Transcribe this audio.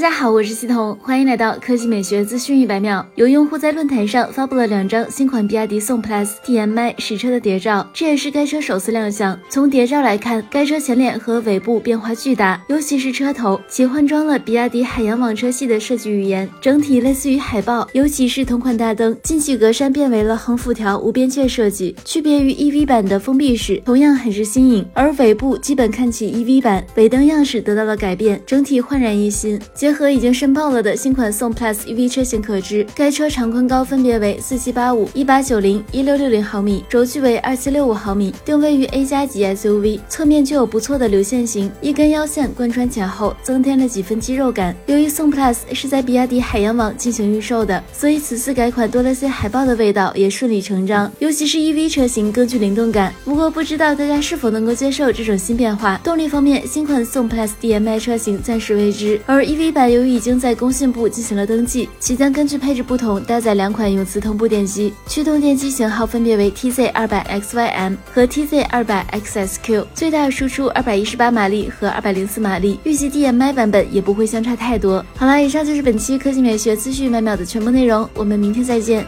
大家好，我是系统，欢迎来到科技美学资讯一百秒。有用户在论坛上发布了两张新款比亚迪宋 PLUS DM-i 实车的谍照，这也是该车首次亮相。从谍照来看，该车前脸和尾部变化巨大，尤其是车头，其换装了比亚迪海洋网车系的设计语言，整体类似于海豹，尤其是同款大灯进气格栅变为了横幅条无边界设计，区别于 EV 版的封闭式，同样很是新颖。而尾部基本看起 EV 版，尾灯样式得到了改变，整体焕然一新。结结合已经申报了的新款宋 PLUS EV 车型可知，该车长宽高分别为四七八五、一八九零、一六六零毫米，轴距为二七六五毫米，定位于 A 加级 SUV，侧面具有不错的流线型，一根腰线贯穿前后，增添了几分肌肉感。由于宋 PLUS 是在比亚迪海洋网进行预售的，所以此次改款多了些海豹的味道，也顺理成章。尤其是 EV 车型更具灵动感。不过不知道大家是否能够接受这种新变化？动力方面，新款宋 PLUS DM-i 车型暂时未知，而 EV 版。由于已经在工信部进行了登记，其将根据配置不同搭载两款永磁同步电机，驱动电机型号分别为 TZ 二百 XYM 和 TZ 二百 XSQ，最大输出二百一十八马力和二百零四马力，预计 DM-i 版本也不会相差太多。好了，以上就是本期科技美学资讯每秒的全部内容，我们明天再见。